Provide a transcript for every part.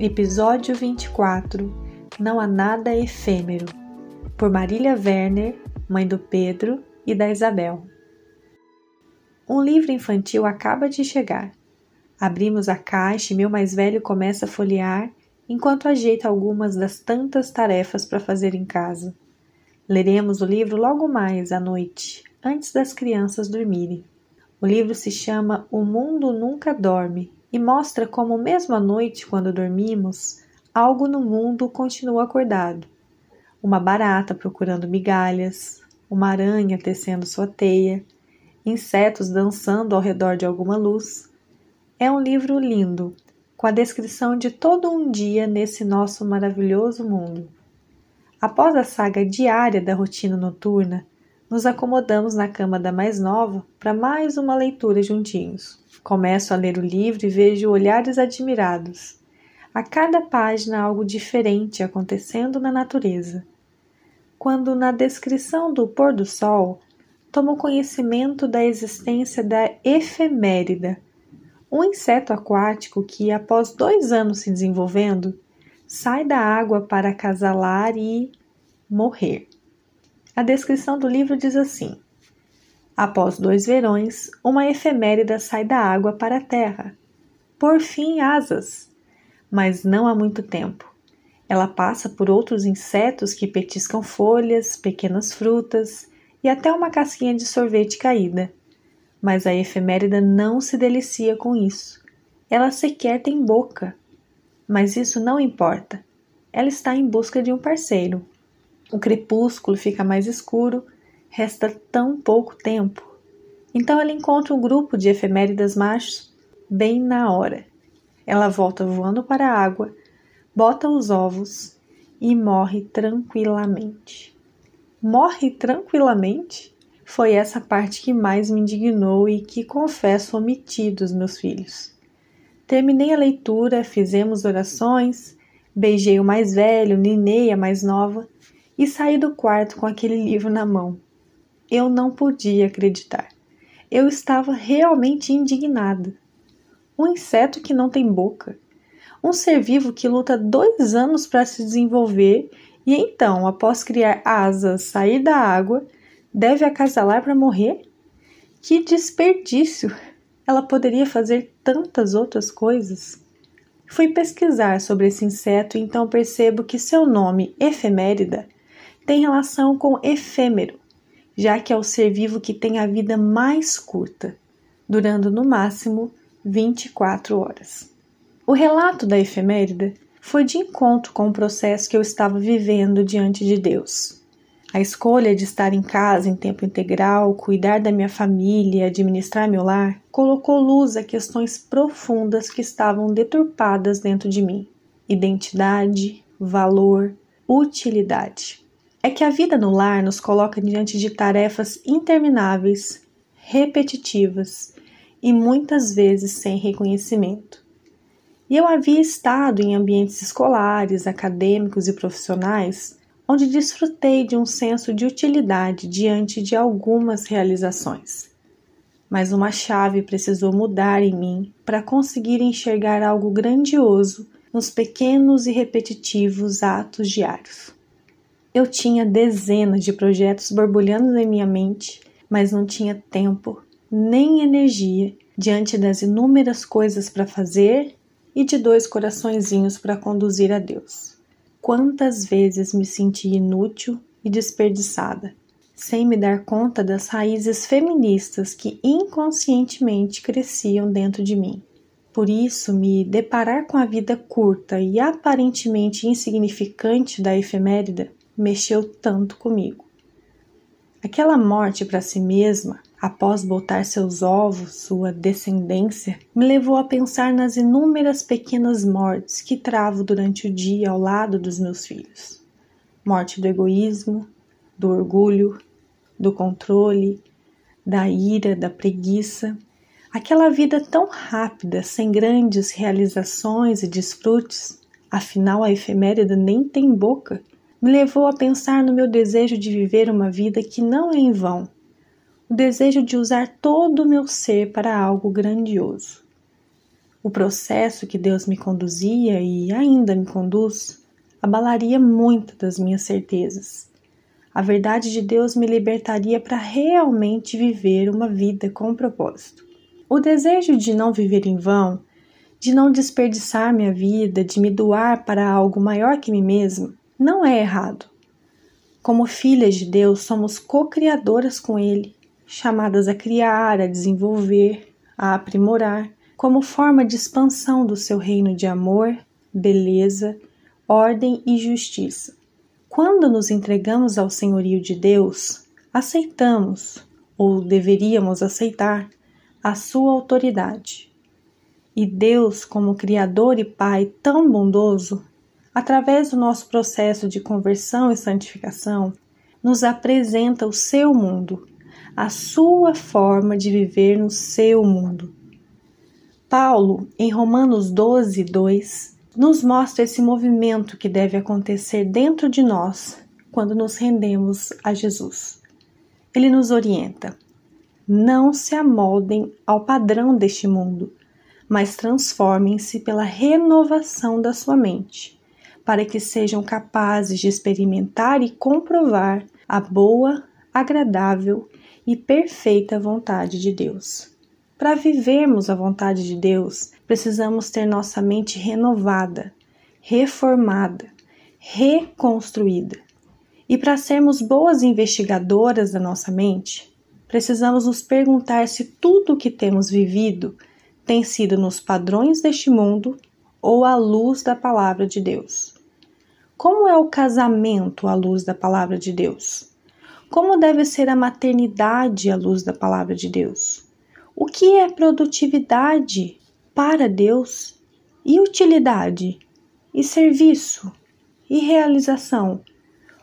Episódio 24 Não há nada efêmero por Marília Werner, mãe do Pedro e da Isabel. Um livro infantil acaba de chegar. Abrimos a caixa e meu mais velho começa a folhear enquanto ajeita algumas das tantas tarefas para fazer em casa. Leremos o livro logo mais à noite, antes das crianças dormirem. O livro se chama O Mundo Nunca Dorme e mostra como, mesmo à noite, quando dormimos, algo no mundo continua acordado. Uma barata procurando migalhas, uma aranha tecendo sua teia, insetos dançando ao redor de alguma luz. É um livro lindo, com a descrição de todo um dia nesse nosso maravilhoso mundo. Após a saga diária da rotina noturna, nos acomodamos na cama da mais nova para mais uma leitura juntinhos. Começo a ler o livro e vejo olhares admirados. A cada página algo diferente acontecendo na natureza. Quando na descrição do pôr do sol, tomo conhecimento da existência da efemérida, um inseto aquático que, após dois anos se desenvolvendo, sai da água para acasalar e morrer. A descrição do livro diz assim: Após dois verões, uma efemérida sai da água para a terra. Por fim, asas. Mas não há muito tempo. Ela passa por outros insetos que petiscam folhas, pequenas frutas e até uma casquinha de sorvete caída. Mas a efemérida não se delicia com isso. Ela sequer tem boca. Mas isso não importa. Ela está em busca de um parceiro. O crepúsculo fica mais escuro Resta tão pouco tempo. Então ela encontra um grupo de efeméridas machos bem na hora. Ela volta voando para a água, bota os ovos e morre tranquilamente. Morre tranquilamente? Foi essa parte que mais me indignou e que confesso omiti dos meus filhos. Terminei a leitura, fizemos orações, beijei o mais velho, ninei a mais nova e saí do quarto com aquele livro na mão. Eu não podia acreditar. Eu estava realmente indignada. Um inseto que não tem boca. Um ser vivo que luta dois anos para se desenvolver e então, após criar asas, sair da água, deve acasalar para morrer? Que desperdício! Ela poderia fazer tantas outras coisas. Fui pesquisar sobre esse inseto e então percebo que seu nome, efemérida, tem relação com efêmero, já que é o ser vivo que tem a vida mais curta, durando no máximo 24 horas. O relato da efeméride foi de encontro com o processo que eu estava vivendo diante de Deus. A escolha de estar em casa em tempo integral, cuidar da minha família administrar meu lar colocou luz a questões profundas que estavam deturpadas dentro de mim: identidade, valor, utilidade é que a vida no lar nos coloca diante de tarefas intermináveis, repetitivas e muitas vezes sem reconhecimento. E eu havia estado em ambientes escolares, acadêmicos e profissionais onde desfrutei de um senso de utilidade diante de algumas realizações. Mas uma chave precisou mudar em mim para conseguir enxergar algo grandioso nos pequenos e repetitivos atos diários. Eu tinha dezenas de projetos borbulhando na minha mente, mas não tinha tempo nem energia diante das inúmeras coisas para fazer e de dois coraçõezinhos para conduzir a Deus. Quantas vezes me senti inútil e desperdiçada, sem me dar conta das raízes feministas que inconscientemente cresciam dentro de mim. Por isso, me deparar com a vida curta e aparentemente insignificante da efemérida mexeu tanto comigo. Aquela morte para si mesma, após botar seus ovos, sua descendência, me levou a pensar nas inúmeras pequenas mortes que travo durante o dia ao lado dos meus filhos. Morte do egoísmo, do orgulho, do controle, da ira, da preguiça, aquela vida tão rápida, sem grandes realizações e desfrutes, afinal a efeméride nem tem boca, me levou a pensar no meu desejo de viver uma vida que não é em vão, o desejo de usar todo o meu ser para algo grandioso. O processo que Deus me conduzia e ainda me conduz abalaria muitas das minhas certezas a verdade de Deus me libertaria para realmente viver uma vida com propósito. O desejo de não viver em vão, de não desperdiçar minha vida, de me doar para algo maior que mim mesma, não é errado. Como filhas de Deus, somos co-criadoras com Ele, chamadas a criar, a desenvolver, a aprimorar, como forma de expansão do seu reino de amor, beleza, ordem e justiça. Quando nos entregamos ao senhorio de Deus, aceitamos, ou deveríamos aceitar, a sua autoridade. E Deus, como Criador e Pai tão bondoso, através do nosso processo de conversão e santificação, nos apresenta o seu mundo, a sua forma de viver no seu mundo. Paulo, em Romanos 12, 2, nos mostra esse movimento que deve acontecer dentro de nós quando nos rendemos a Jesus. Ele nos orienta: não se amoldem ao padrão deste mundo, mas transformem-se pela renovação da sua mente, para que sejam capazes de experimentar e comprovar a boa, agradável e perfeita vontade de Deus. Para vivermos a vontade de Deus, precisamos ter nossa mente renovada, reformada, reconstruída. E para sermos boas investigadoras da nossa mente, precisamos nos perguntar se tudo o que temos vivido tem sido nos padrões deste mundo ou à luz da palavra de Deus. Como é o casamento à luz da palavra de Deus? Como deve ser a maternidade à luz da palavra de Deus? O que é produtividade para Deus e utilidade e serviço e realização.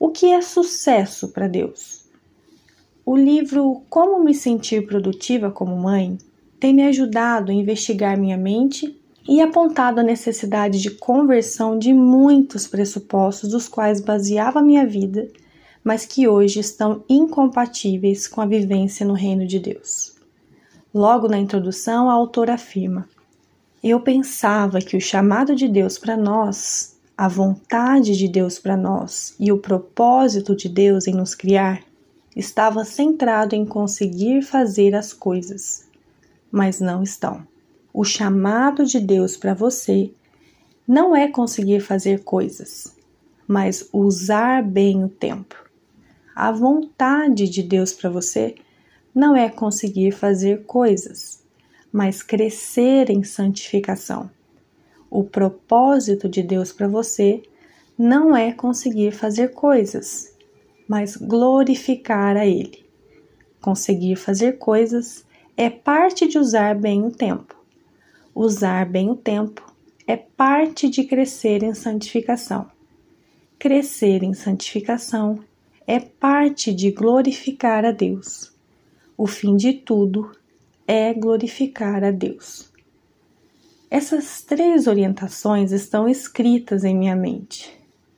O que é sucesso para Deus? O livro Como Me Sentir Produtiva como Mãe tem me ajudado a investigar minha mente e apontado a necessidade de conversão de muitos pressupostos dos quais baseava minha vida, mas que hoje estão incompatíveis com a vivência no reino de Deus. Logo na introdução, a autora afirma: eu pensava que o chamado de Deus para nós, a vontade de Deus para nós e o propósito de Deus em nos criar estava centrado em conseguir fazer as coisas, mas não estão. O chamado de Deus para você não é conseguir fazer coisas, mas usar bem o tempo. A vontade de Deus para você não é conseguir fazer coisas, mas crescer em santificação. O propósito de Deus para você não é conseguir fazer coisas, mas glorificar a Ele. Conseguir fazer coisas é parte de usar bem o tempo. Usar bem o tempo é parte de crescer em santificação. Crescer em santificação é parte de glorificar a Deus. O fim de tudo é glorificar a Deus. Essas três orientações estão escritas em minha mente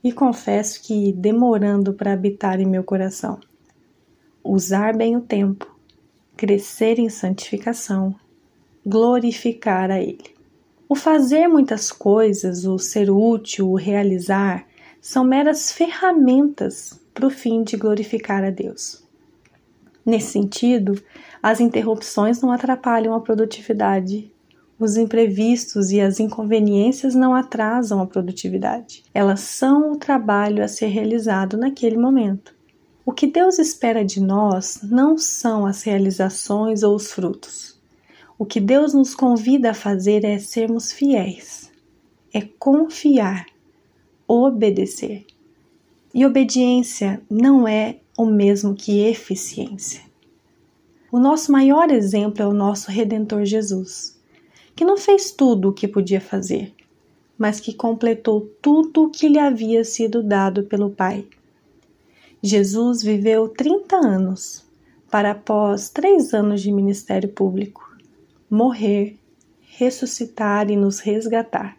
e confesso que demorando para habitar em meu coração. Usar bem o tempo, crescer em santificação, glorificar a Ele. O fazer muitas coisas, o ser útil, o realizar, são meras ferramentas para o fim de glorificar a Deus. Nesse sentido, as interrupções não atrapalham a produtividade. Os imprevistos e as inconveniências não atrasam a produtividade. Elas são o trabalho a ser realizado naquele momento. O que Deus espera de nós não são as realizações ou os frutos. O que Deus nos convida a fazer é sermos fiéis, é confiar, obedecer. E obediência não é o mesmo que eficiência. O nosso maior exemplo é o nosso Redentor Jesus, que não fez tudo o que podia fazer, mas que completou tudo o que lhe havia sido dado pelo Pai. Jesus viveu 30 anos para, após três anos de ministério público, morrer, ressuscitar e nos resgatar.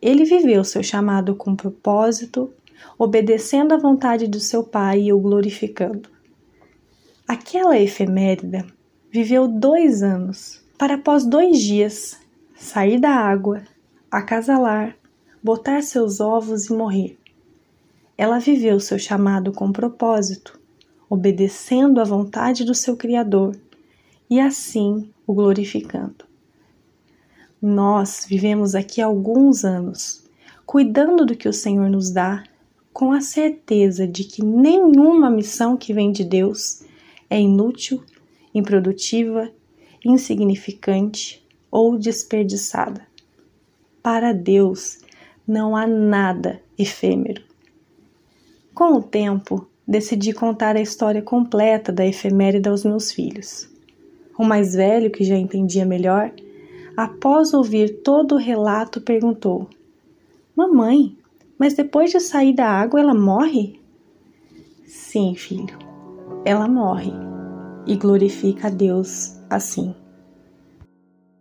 Ele viveu seu chamado com propósito, obedecendo à vontade do seu Pai e o glorificando. Aquela efeméride viveu dois anos, para após dois dias sair da água, acasalar, botar seus ovos e morrer. Ela viveu seu chamado com propósito, obedecendo à vontade do seu Criador e assim o glorificando. Nós vivemos aqui alguns anos, cuidando do que o Senhor nos dá, com a certeza de que nenhuma missão que vem de Deus é inútil, improdutiva, insignificante ou desperdiçada. Para Deus não há nada efêmero. Com o tempo, decidi contar a história completa da efeméride aos meus filhos. O mais velho, que já entendia melhor, após ouvir todo o relato, perguntou: Mamãe, mas depois de sair da água ela morre? Sim, filho ela morre e glorifica a Deus assim.